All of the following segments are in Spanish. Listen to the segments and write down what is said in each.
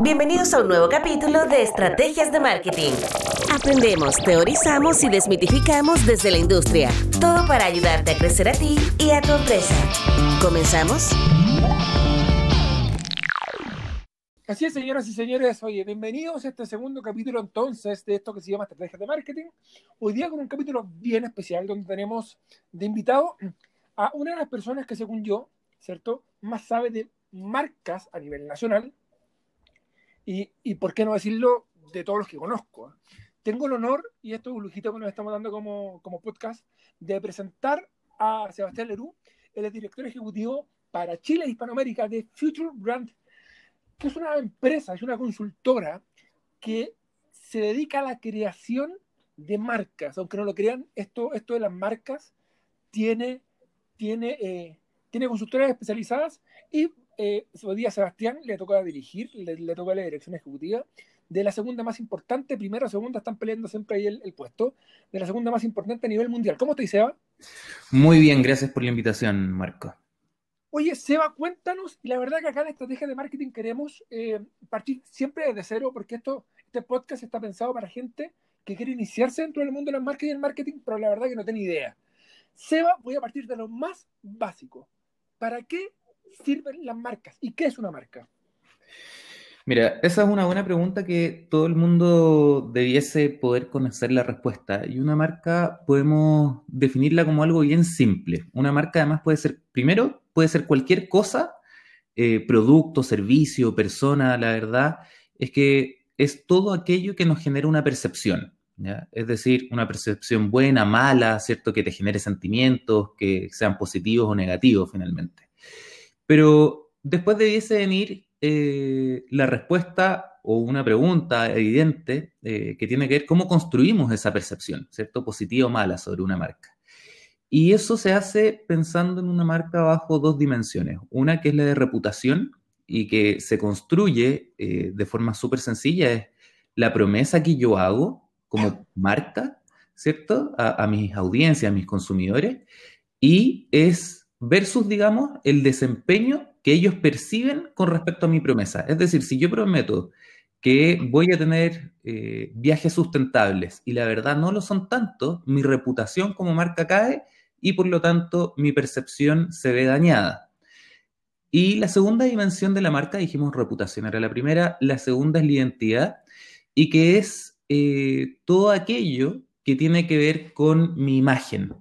Bienvenidos a un nuevo capítulo de Estrategias de Marketing. Aprendemos, teorizamos y desmitificamos desde la industria. Todo para ayudarte a crecer a ti y a tu empresa. ¿Comenzamos? Así es, señoras y señores. Oye, bienvenidos a este segundo capítulo entonces de esto que se llama Estrategias de Marketing. Hoy día con un capítulo bien especial donde tenemos de invitado a una de las personas que según yo, ¿cierto? Más sabe de marcas a nivel nacional y, y por qué no decirlo, de todos los que conozco. ¿eh? Tengo el honor, y esto es un lujito que nos estamos dando como, como podcast, de presentar a Sebastián Leroux, el director ejecutivo para Chile e Hispanoamérica de Future Brand que es una empresa, es una consultora que se dedica a la creación de marcas. Aunque no lo crean, esto, esto de las marcas tiene, tiene, eh, tiene consultoras especializadas y eh, hoy día a Sebastián le toca dirigir, le, le, toca la dirección ejecutiva de la segunda más importante, primero o segunda están peleando siempre ahí el, el, puesto, de la segunda más importante a nivel mundial. ¿Cómo te Seba? Muy bien, gracias por la invitación, Marco. Oye, Seba, cuéntanos, y la verdad que acá en estrategia de marketing queremos eh, partir siempre desde cero, porque esto, este podcast está pensado para gente que quiere iniciarse dentro del mundo del marketing y el marketing, pero la verdad que no tiene idea. Seba, voy a partir de lo más básico. ¿Para qué sirven las marcas? ¿Y qué es una marca? Mira, esa es una buena pregunta que todo el mundo debiese poder conocer la respuesta. Y una marca podemos definirla como algo bien simple. Una marca además puede ser, primero, puede ser cualquier cosa, eh, producto, servicio, persona, la verdad, es que es todo aquello que nos genera una percepción. Es decir, una percepción buena, mala, ¿cierto? Que te genere sentimientos, que sean positivos o negativos finalmente. Pero después debiese venir eh, la respuesta o una pregunta evidente eh, que tiene que ver cómo construimos esa percepción, ¿cierto? Positiva o mala sobre una marca. Y eso se hace pensando en una marca bajo dos dimensiones. Una que es la de reputación y que se construye eh, de forma súper sencilla, es la promesa que yo hago como marca, ¿cierto? A, a mis audiencias, a mis consumidores, y es versus, digamos, el desempeño que ellos perciben con respecto a mi promesa. Es decir, si yo prometo que voy a tener eh, viajes sustentables y la verdad no lo son tanto, mi reputación como marca cae y por lo tanto mi percepción se ve dañada. Y la segunda dimensión de la marca, dijimos reputación era la primera, la segunda es la identidad y que es eh, todo aquello que tiene que ver con mi imagen.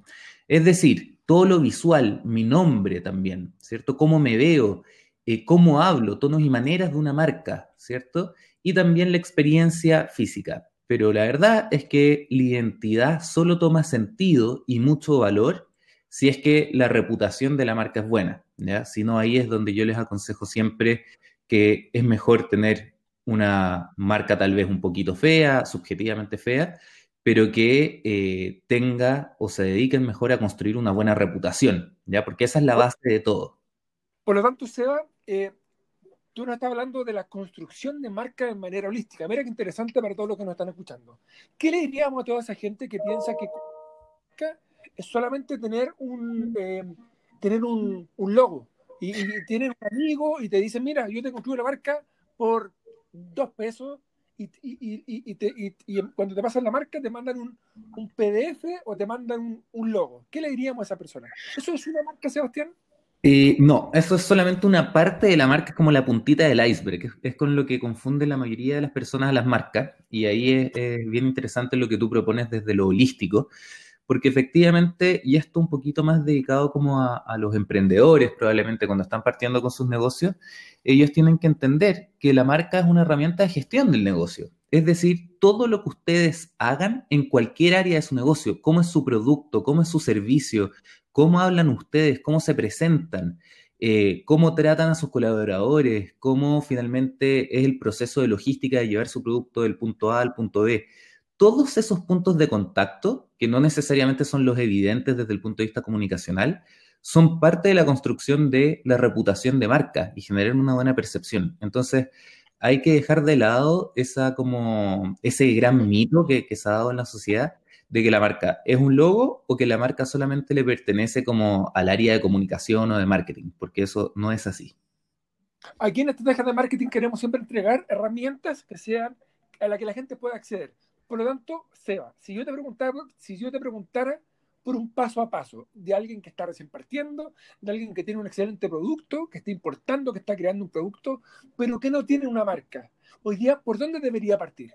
Es decir, todo lo visual, mi nombre también, ¿cierto? Cómo me veo, eh, cómo hablo, tonos y maneras de una marca, ¿cierto? Y también la experiencia física. Pero la verdad es que la identidad solo toma sentido y mucho valor si es que la reputación de la marca es buena, ¿ya? Si no, ahí es donde yo les aconsejo siempre que es mejor tener una marca tal vez un poquito fea, subjetivamente fea, pero que eh, tenga o se dediquen mejor a construir una buena reputación, ¿ya? Porque esa es la base de todo. Por lo tanto, Seba, eh, tú nos estás hablando de la construcción de marca de manera holística. Mira qué interesante para todos los que nos están escuchando. ¿Qué le diríamos a toda esa gente que piensa que es solamente tener un, eh, tener un, un logo? Y, y tienen un amigo y te dicen, mira, yo te construyo la marca por dos pesos y, y, y, te, y, cuando te pasan la marca te mandan un, un PDF o te mandan un, logo. ¿Qué le diríamos a esa persona? ¿Eso es una marca, Sebastián? Eh, no, eso es solamente una parte de la marca, es como la puntita del iceberg, es, es con lo que confunde la mayoría de las personas a las marcas, y ahí es, es bien interesante lo que tú propones desde lo holístico, porque efectivamente, y esto un poquito más dedicado como a, los emprendedores, probablemente cuando están partiendo con sus negocios, ellos tienen que entender que la marca es una herramienta de gestión del negocio. Es decir, todo lo que ustedes hagan en cualquier área de su negocio, cómo es su producto, cómo es su servicio, cómo hablan ustedes, cómo se presentan, eh, cómo tratan a sus colaboradores, cómo finalmente es el proceso de logística de llevar su producto del punto A al punto B todos esos puntos de contacto, que no necesariamente son los evidentes desde el punto de vista comunicacional, son parte de la construcción de la reputación de marca y generar una buena percepción. Entonces, hay que dejar de lado esa como, ese gran mito que, que se ha dado en la sociedad de que la marca es un logo o que la marca solamente le pertenece como al área de comunicación o de marketing, porque eso no es así. Aquí en Estrategias de Marketing queremos siempre entregar herramientas que sean a las que la gente pueda acceder. Por lo tanto, Seba, si yo te preguntara, si yo te preguntara por un paso a paso de alguien que está recién partiendo, de alguien que tiene un excelente producto, que está importando, que está creando un producto, pero que no tiene una marca. Hoy día, ¿por dónde debería partir?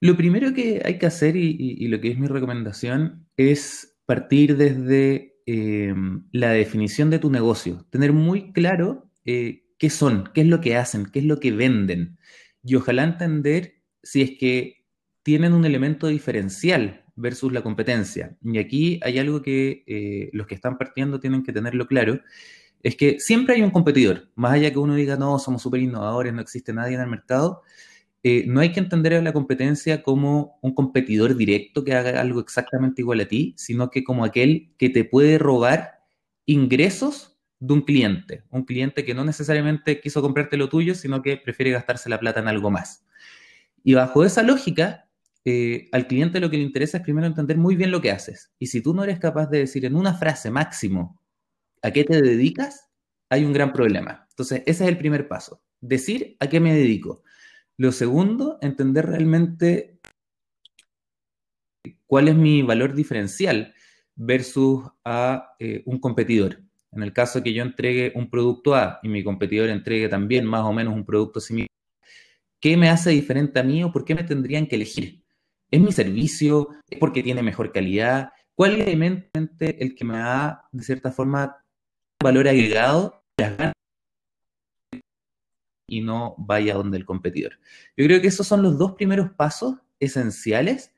Lo primero que hay que hacer y, lo que es mi recomendación es partir desde eh, la definición de tu negocio, tener muy claro eh, qué son, qué es lo que hacen, qué es lo que venden y ojalá entender si es que tienen un elemento diferencial versus la competencia. Y aquí hay algo que eh, los que están partiendo tienen que tenerlo claro, es que siempre hay un competidor, más allá que uno diga, no, somos súper innovadores, no existe nadie en el mercado, eh, no hay que entender a la competencia como un competidor directo que haga algo exactamente igual a ti, sino que como aquel que te puede robar ingresos de un cliente, un cliente que no necesariamente quiso comprarte lo tuyo, sino que prefiere gastarse la plata en algo más. Y bajo esa lógica, eh, al cliente lo que le interesa es primero entender muy bien lo que haces. Y si tú no eres capaz de decir en una frase máximo a qué te dedicas, hay un gran problema. Entonces, ese es el primer paso. Decir a qué me dedico. Lo segundo, entender realmente cuál es mi valor diferencial versus a eh, un competidor. En el caso que yo entregue un producto A y mi competidor entregue también más o menos un producto similar, ¿qué me hace diferente a mí o por qué me tendrían que elegir? ¿Es mi servicio? ¿Es porque tiene mejor calidad? ¿Cuál es el que me da, de cierta forma, valor agregado y no vaya donde el competidor? Yo creo que esos son los dos primeros pasos esenciales.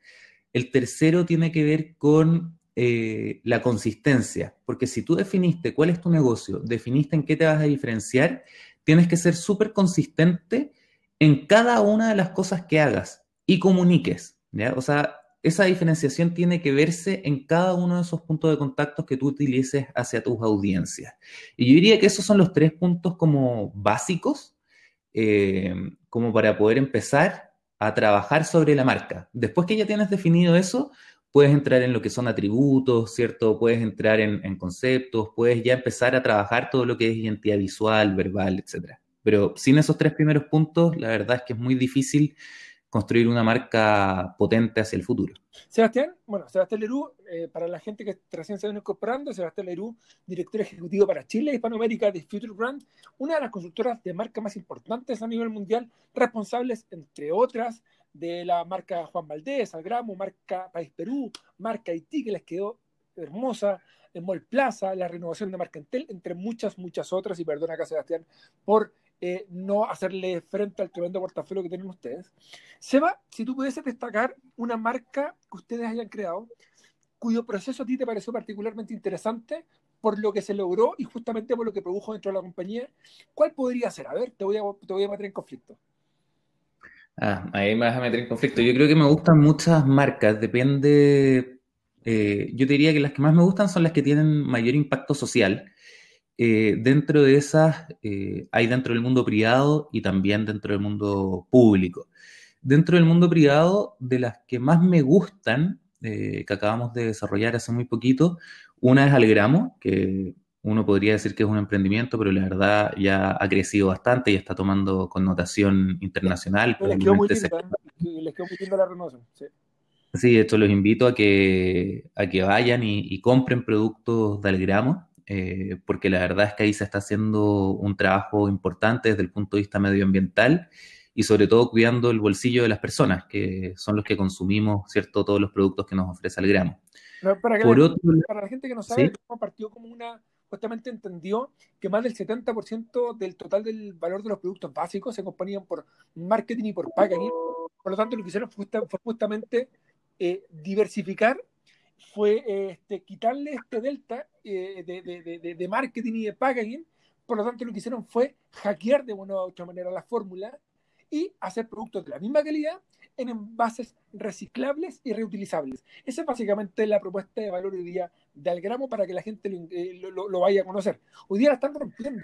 El tercero tiene que ver con eh, la consistencia, porque si tú definiste cuál es tu negocio, definiste en qué te vas a diferenciar, tienes que ser súper consistente en cada una de las cosas que hagas y comuniques. O sea, esa diferenciación tiene que verse en cada uno de esos puntos de contacto que tú utilices hacia tus audiencias. Y yo diría que esos son los tres puntos como básicos, eh, como para poder empezar a trabajar sobre la marca. Después que ya tienes definido eso, puedes entrar en lo que son atributos, ¿cierto? Puedes entrar en, en conceptos, puedes ya empezar a trabajar todo lo que es identidad visual, verbal, etc. Pero sin esos tres primeros puntos, la verdad es que es muy difícil construir una marca potente hacia el futuro. Sebastián, bueno, Sebastián Lerú, eh, para la gente que recién se viene incorporando, Sebastián Lerú, director ejecutivo para Chile y Hispanoamérica de Future Brand, una de las consultoras de marca más importantes a nivel mundial, responsables, entre otras, de la marca Juan Valdés, Algramo, marca País Perú, marca Haití, que les quedó hermosa, en Mall Plaza, la renovación de marca Entel, entre muchas, muchas otras, y perdona acá Sebastián por eh, no hacerle frente al tremendo portafolio que tienen ustedes. Seba, si tú pudieses destacar una marca que ustedes hayan creado, cuyo proceso a ti te pareció particularmente interesante por lo que se logró y justamente por lo que produjo dentro de la compañía, ¿cuál podría ser? A ver, te voy a, te voy a meter en conflicto. Ah, ahí me vas a meter en conflicto. Yo creo que me gustan muchas marcas, depende. Eh, yo diría que las que más me gustan son las que tienen mayor impacto social eh, dentro de esas eh, hay dentro del mundo privado y también dentro del mundo público. Dentro del mundo privado, de las que más me gustan, eh, que acabamos de desarrollar hace muy poquito, una es Algramo, que uno podría decir que es un emprendimiento, pero la verdad ya ha crecido bastante y está tomando connotación internacional. Les quedó muy la renovación. Sí. sí. esto los invito a que, a que vayan y, y compren productos de Algramo. Eh, porque la verdad es que ahí se está haciendo un trabajo importante desde el punto de vista medioambiental y sobre todo cuidando el bolsillo de las personas, que son los que consumimos, ¿cierto?, todos los productos que nos ofrece el gramo. Para, la, gente que no sabe, ¿sí? el partido como una, justamente entendió que más del 70% del total del valor de los productos básicos se componían por marketing y por packaging. Por lo tanto, lo que hicieron fue, justamente eh, diversificar fue este, quitarle este delta eh, de, marketing y de packaging. Por lo tanto, lo que hicieron fue hackear de una u otra manera la fórmula y hacer productos de la misma calidad en envases reciclables y reutilizables. Esa es básicamente la propuesta de valor hoy día de Algramo para que la gente lo, eh, vaya a conocer. Hoy día la están rompiendo,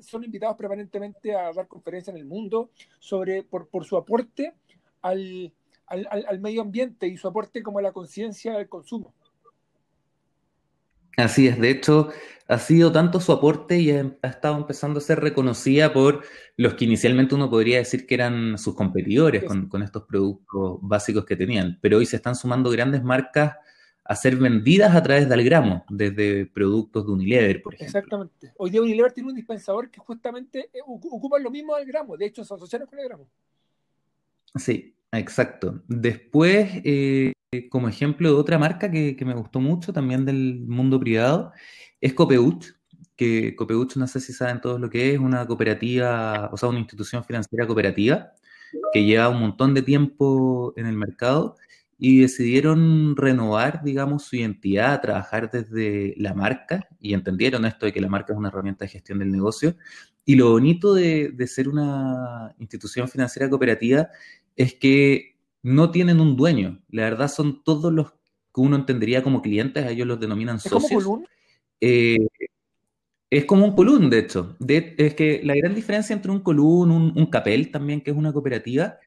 son invitados permanentemente a dar conferencias en el mundo sobre por, por su aporte al, al, medio ambiente y su aporte como a la conciencia del consumo. Así es, de hecho, ha sido tanto su aporte y ha, estado empezando a ser reconocida por los que inicialmente uno podría decir que eran sus competidores con, con estos productos básicos que tenían, pero hoy se están sumando grandes marcas a ser vendidas a través del gramo, desde productos de Unilever, por ejemplo. Exactamente. Hoy día Unilever tiene un dispensador que justamente eh, ocupa lo mismo del gramo, de hecho se asociaron con el gramo. Sí, exacto. Después, eh, como ejemplo de otra marca que, me gustó mucho, también del mundo privado, es Copeuch, que Copeuch, no sé si saben todos lo que es, una cooperativa, o sea, una institución financiera cooperativa que lleva un montón de tiempo en el mercado y decidieron renovar, digamos, su identidad, trabajar desde la marca y entendieron esto de que la marca es una herramienta de gestión del negocio. Y lo bonito de, de ser una institución financiera cooperativa es que no tienen un dueño. La verdad son todos los que uno entendería como clientes, ellos los denominan socios. Como eh, es como un colún, de hecho. es que la gran diferencia entre un colún, un, un capel también, que es una cooperativa,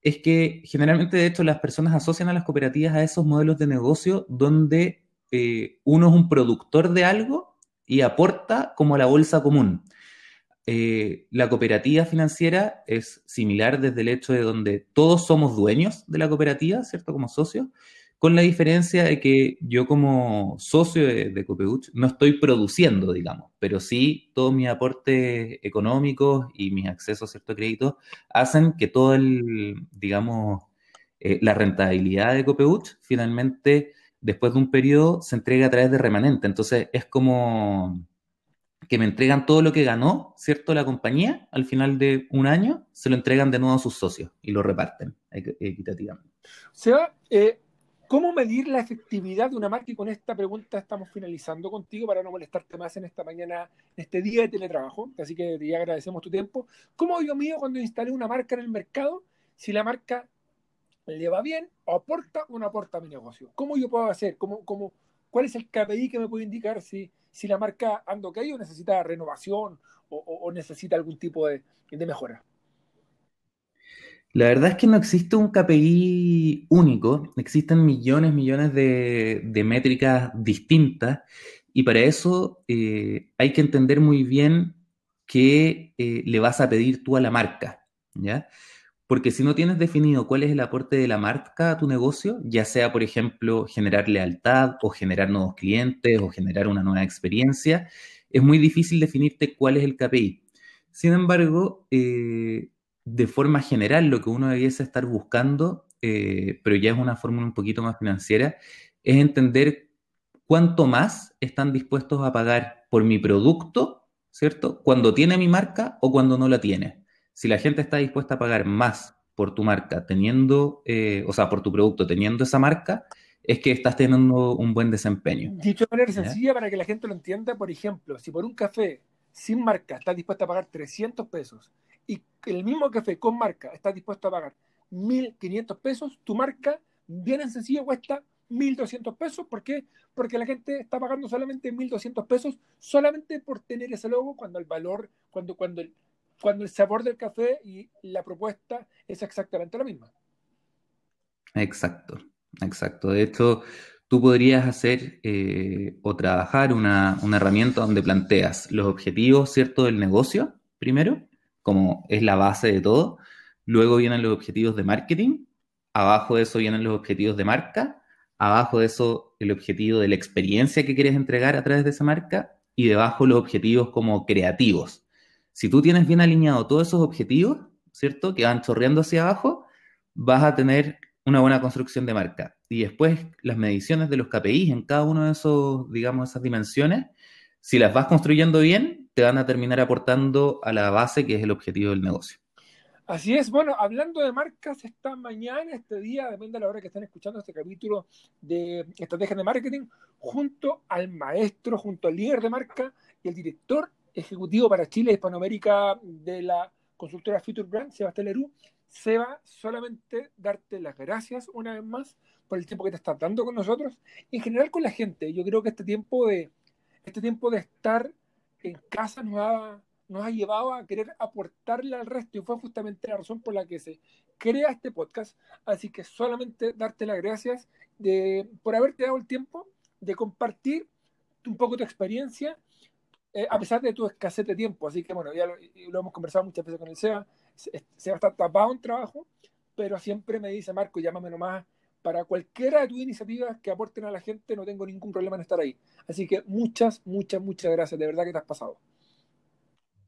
es que generalmente, de hecho, las personas asocian a las cooperativas a esos modelos de negocio donde eh, uno es un productor de algo y aporta como a la bolsa común. Eh, la cooperativa financiera es similar desde el hecho de donde todos somos dueños de la cooperativa, ¿cierto? Como socios, con la diferencia de que yo como socio de, de Copeuch no estoy produciendo, digamos, pero sí todos mis aportes económicos y mis accesos a ciertos créditos hacen que todo el, digamos, eh, la rentabilidad de Copeuch finalmente, después de un periodo, se entrega a través de remanente. Entonces es como que me entregan todo lo que ganó, ¿cierto? La compañía, al final de un año, se lo entregan de nuevo a sus socios y lo reparten equitativamente. Seba, eh, ¿cómo medir la efectividad de una marca? Y con esta pregunta estamos finalizando contigo para no molestarte más en esta mañana, en este día de teletrabajo. Así que te agradecemos tu tiempo. ¿Cómo yo mío cuando instalé una marca en el mercado? Si la marca le va bien, o aporta o no aporta a mi negocio. ¿Cómo yo puedo hacer? ¿Cómo, cómo, ¿Cuál es el KPI que me puede indicar si si la marca anda o necesita renovación o, necesita algún tipo de, mejora. La verdad es que no existe un KPI único, existen millones, millones de, métricas distintas y para eso eh, hay que entender muy bien qué eh, le vas a pedir tú a la marca, ¿ya? Porque si no tienes definido cuál es el aporte de la marca a tu negocio, ya sea, por ejemplo, generar lealtad o generar nuevos clientes o generar una nueva experiencia, es muy difícil definirte cuál es el KPI. Sin embargo, eh, de forma general, lo que uno debiese estar buscando, eh, pero ya es una fórmula un poquito más financiera, es entender cuánto más están dispuestos a pagar por mi producto, ¿cierto? Cuando tiene mi marca o cuando no la tiene si la gente está dispuesta a pagar más por tu marca teniendo, eh, o sea, por tu producto teniendo esa marca, es que estás teniendo un buen desempeño. Dicho de manera sencilla para que la gente lo entienda, por ejemplo, si por un café sin marca estás dispuesta a pagar 300 pesos y el mismo café con marca estás dispuesto a pagar 1.500 pesos, tu marca, bien en sencillo, cuesta 1.200 pesos. ¿Por qué? Porque la gente está pagando solamente 1.200 pesos solamente por tener ese logo cuando el valor, cuando, cuando el, cuando el sabor del café y la propuesta es exactamente la misma. Exacto, exacto. De hecho, tú podrías hacer eh, o trabajar una, herramienta donde planteas los objetivos, ¿cierto?, del negocio, primero, como es la base de todo. Luego vienen los objetivos de marketing. Abajo de eso vienen los objetivos de marca. Abajo de eso el objetivo de la experiencia que quieres entregar a través de esa marca. Y debajo los objetivos como creativos si tú tienes bien alineado todos esos objetivos, ¿cierto? Que van chorreando hacia abajo, vas a tener una buena construcción de marca. Y después las mediciones de los KPIs en cada uno de esos, digamos, esas dimensiones, si las vas construyendo bien, te van a terminar aportando a la base que es el objetivo del negocio. Así es, bueno, hablando de marcas, esta mañana, este día, depende de la hora que estén escuchando este capítulo de Estrategias de Marketing, junto al maestro, junto al líder de marca y el director ejecutivo para Chile y Hispanoamérica de la consultora Future Brand, Sebastián Lerú. Seba, solamente darte las gracias una vez más por el tiempo que te estás dando con nosotros y en general con la gente. Yo creo que este tiempo de, este tiempo de estar en casa nos ha, nos ha llevado a querer aportarle al resto y fue justamente la razón por la que se crea este podcast. Así que solamente darte las gracias de, por haberte dado el tiempo de compartir un poco tu experiencia, eh, a pesar de tu escasez de tiempo. Así que bueno, ya lo, lo hemos conversado muchas veces con el SEA. Seba está tapado en trabajo, pero siempre me dice, Marco, llámame nomás para cualquiera de tus iniciativas que aporten a la gente, no tengo ningún problema en estar ahí. Así que muchas, muchas, muchas gracias. De verdad que te has pasado.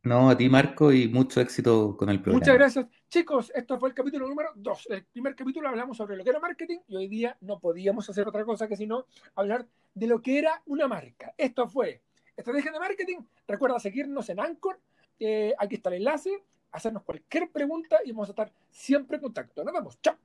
No, a ti Marco y mucho éxito con el programa. Muchas gracias. Chicos, esto fue el capítulo número 2. El primer capítulo hablamos sobre lo que era marketing y hoy día no podíamos hacer otra cosa que sino hablar de lo que era una marca. Esto fue Estrategia de Marketing. Recuerda seguirnos en Anchor. Eh, aquí está el enlace. Hacernos cualquier pregunta y vamos a estar siempre en contacto. Nos vemos. Chao.